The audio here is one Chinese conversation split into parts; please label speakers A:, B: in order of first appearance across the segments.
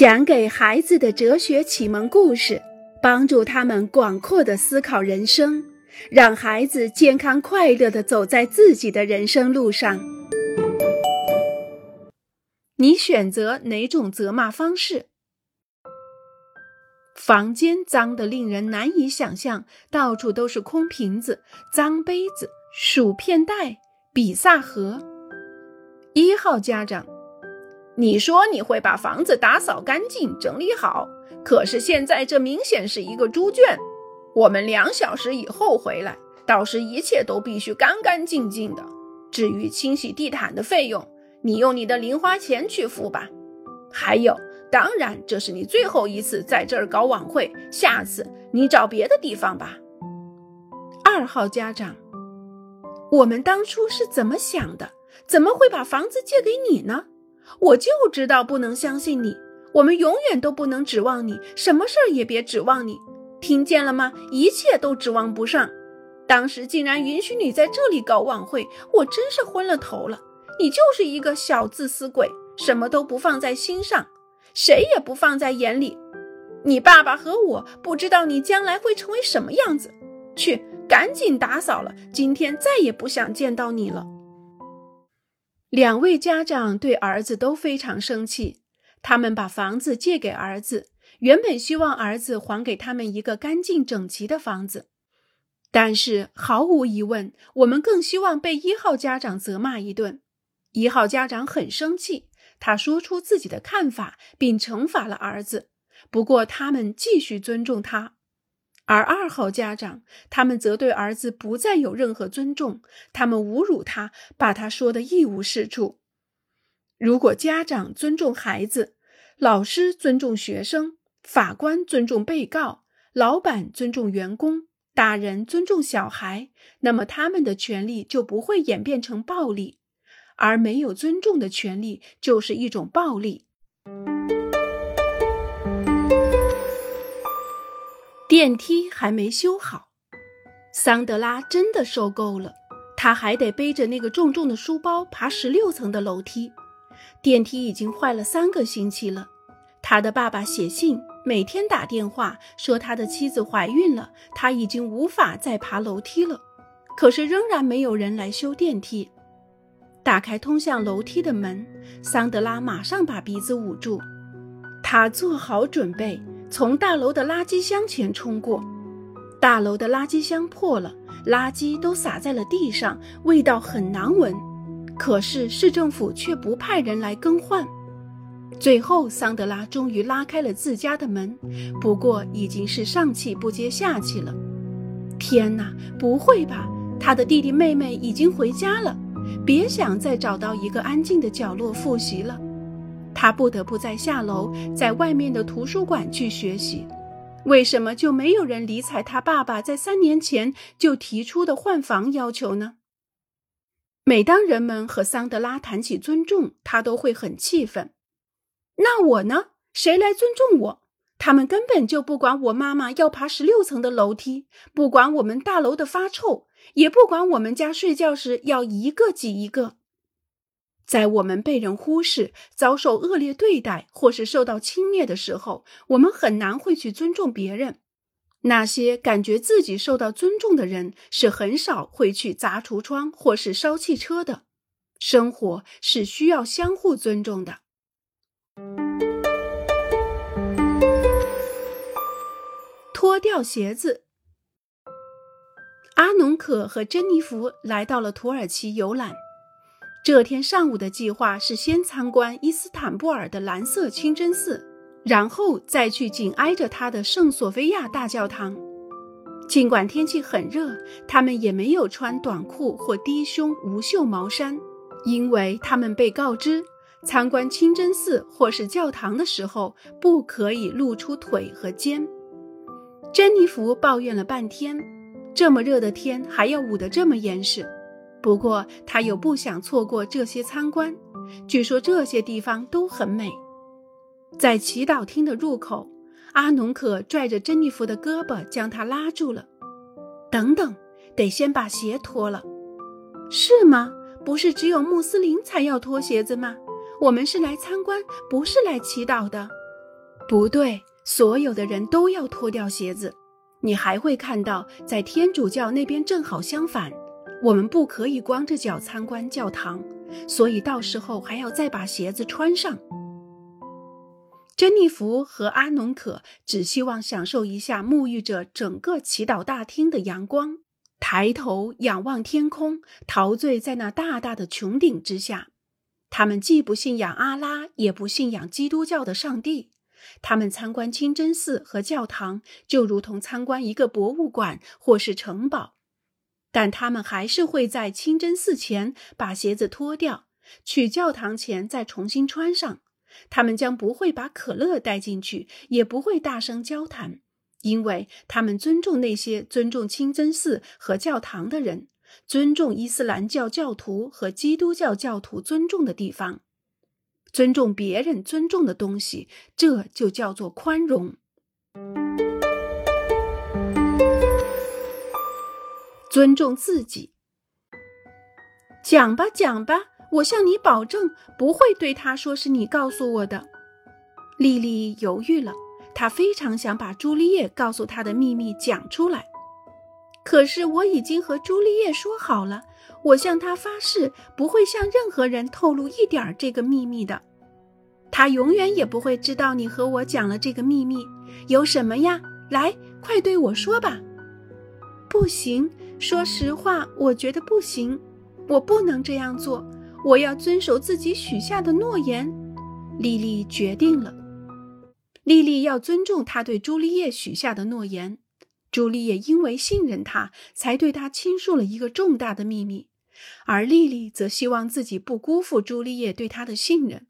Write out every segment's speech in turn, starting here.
A: 讲给孩子的哲学启蒙故事，帮助他们广阔的思考人生，让孩子健康快乐的走在自己的人生路上。你选择哪种责骂方式？房间脏得令人难以想象，到处都是空瓶子、脏杯子、薯片袋、比萨盒。一号家长。你说你会把房子打扫干净、整理好，可是现在这明显是一个猪圈。我们两小时以后回来，到时一切都必须干干净净的。至于清洗地毯的费用，你用你的零花钱去付吧。还有，当然这是你最后一次在这儿搞晚会，下次你找别的地方吧。二号家长，我们当初是怎么想的？怎么会把房子借给你呢？我就知道不能相信你，我们永远都不能指望你，什么事儿也别指望你，听见了吗？一切都指望不上。当时竟然允许你在这里搞晚会，我真是昏了头了。你就是一个小自私鬼，什么都不放在心上，谁也不放在眼里。你爸爸和我不知道你将来会成为什么样子。去，赶紧打扫了，今天再也不想见到你了。两位家长对儿子都非常生气，他们把房子借给儿子，原本希望儿子还给他们一个干净整齐的房子。但是毫无疑问，我们更希望被一号家长责骂一顿。一号家长很生气，他说出自己的看法，并惩罚了儿子。不过他们继续尊重他。而二号家长，他们则对儿子不再有任何尊重，他们侮辱他，把他说的一无是处。如果家长尊重孩子，老师尊重学生，法官尊重被告，老板尊重员工，大人尊重小孩，那么他们的权利就不会演变成暴力，而没有尊重的权利就是一种暴力。电梯还没修好，桑德拉真的受够了。他还得背着那个重重的书包爬十六层的楼梯。电梯已经坏了三个星期了。他的爸爸写信，每天打电话说他的妻子怀孕了，他已经无法再爬楼梯了。可是仍然没有人来修电梯。打开通向楼梯的门，桑德拉马上把鼻子捂住，他做好准备。从大楼的垃圾箱前冲过，大楼的垃圾箱破了，垃圾都洒在了地上，味道很难闻。可是市政府却不派人来更换。最后，桑德拉终于拉开了自家的门，不过已经是上气不接下气了。天哪，不会吧？他的弟弟妹妹已经回家了，别想再找到一个安静的角落复习了。他不得不再下楼，在外面的图书馆去学习。为什么就没有人理睬他爸爸在三年前就提出的换房要求呢？每当人们和桑德拉谈起尊重，他都会很气愤。那我呢？谁来尊重我？他们根本就不管我妈妈要爬十六层的楼梯，不管我们大楼的发臭，也不管我们家睡觉时要一个挤一个。在我们被人忽视、遭受恶劣对待或是受到轻蔑的时候，我们很难会去尊重别人。那些感觉自己受到尊重的人，是很少会去砸橱窗或是烧汽车的。生活是需要相互尊重的。脱掉鞋子。阿农可和珍妮弗来到了土耳其游览。这天上午的计划是先参观伊斯坦布尔的蓝色清真寺，然后再去紧挨着它的圣索菲亚大教堂。尽管天气很热，他们也没有穿短裤或低胸无袖毛衫，因为他们被告知参观清真寺或是教堂的时候不可以露出腿和肩。珍妮弗抱怨了半天，这么热的天还要捂得这么严实。不过，他又不想错过这些参观。据说这些地方都很美。在祈祷厅的入口，阿农可拽着珍妮弗的胳膊，将她拉住了。等等，得先把鞋脱了。是吗？不是只有穆斯林才要脱鞋子吗？我们是来参观，不是来祈祷的。不对，所有的人都要脱掉鞋子。你还会看到，在天主教那边正好相反，我们不可以光着脚参观教堂，所以到时候还要再把鞋子穿上。珍妮弗和阿农可只希望享受一下沐浴着整个祈祷大厅的阳光，抬头仰望天空，陶醉在那大大的穹顶之下。他们既不信仰阿拉，也不信仰基督教的上帝。他们参观清真寺和教堂，就如同参观一个博物馆或是城堡。但他们还是会在清真寺前把鞋子脱掉，去教堂前再重新穿上。他们将不会把可乐带进去，也不会大声交谈，因为他们尊重那些尊重清真寺和教堂的人。尊重伊斯兰教教徒和基督教教徒尊重的地方，尊重别人尊重的东西，这就叫做宽容。尊重自己。讲吧，讲吧，我向你保证，不会对他说是你告诉我的。莉莉犹豫了，她非常想把朱丽叶告诉她的秘密讲出来。可是我已经和朱丽叶说好了，我向她发誓不会向任何人透露一点这个秘密的。她永远也不会知道你和我讲了这个秘密。有什么呀？来，快对我说吧。不行，说实话，我觉得不行。我不能这样做，我要遵守自己许下的诺言。莉莉决定了，莉莉要尊重她对朱丽叶许下的诺言。朱丽叶因为信任他，才对他倾诉了一个重大的秘密，而莉莉则希望自己不辜负朱丽叶对他的信任。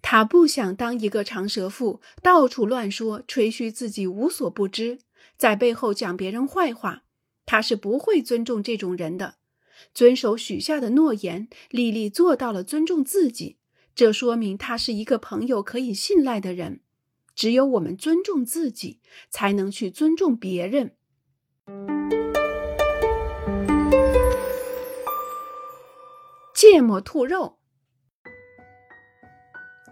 A: 她不想当一个长舌妇，到处乱说，吹嘘自己无所不知，在背后讲别人坏话。他是不会尊重这种人的。遵守许下的诺言，莉莉做到了尊重自己，这说明她是一个朋友可以信赖的人。只有我们尊重自己，才能去尊重别人。芥末兔肉，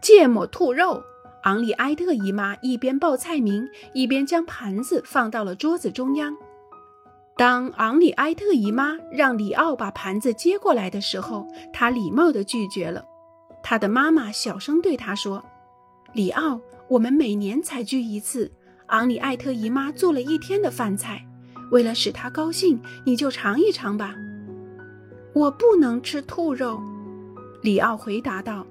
A: 芥末兔肉。昂里埃特姨妈一边报菜名，一边将盘子放到了桌子中央。当昂里埃特姨妈让里奥把盘子接过来的时候，他礼貌地拒绝了。他的妈妈小声对他说：“里奥。”我们每年才聚一次。昂里埃特姨妈做了一天的饭菜，为了使她高兴，你就尝一尝吧。我不能吃兔肉，里奥回答道。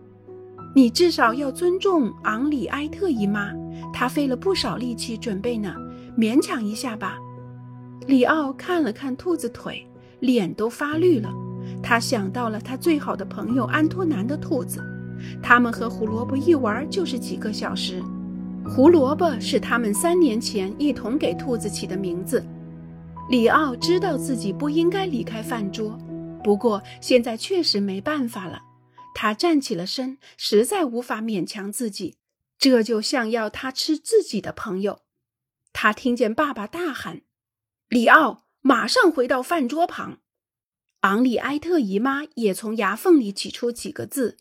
A: 你至少要尊重昂里埃特姨妈，她费了不少力气准备呢，勉强一下吧。里奥看了看兔子腿，脸都发绿了。他想到了他最好的朋友安托南的兔子。他们和胡萝卜一玩就是几个小时。胡萝卜是他们三年前一同给兔子起的名字。里奥知道自己不应该离开饭桌，不过现在确实没办法了。他站起了身，实在无法勉强自己。这就像要他吃自己的朋友。他听见爸爸大喊：“里奥，马上回到饭桌旁！”昂里埃特姨妈也从牙缝里挤出几个字。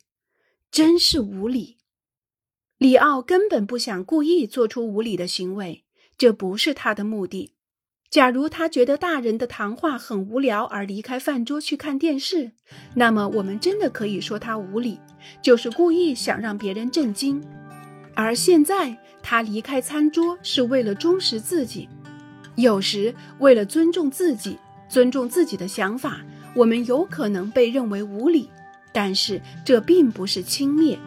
A: 真是无理！里奥根本不想故意做出无理的行为，这不是他的目的。假如他觉得大人的谈话很无聊而离开饭桌去看电视，那么我们真的可以说他无理，就是故意想让别人震惊。而现在他离开餐桌是为了忠实自己。有时为了尊重自己、尊重自己的想法，我们有可能被认为无理。但是这并不是轻蔑。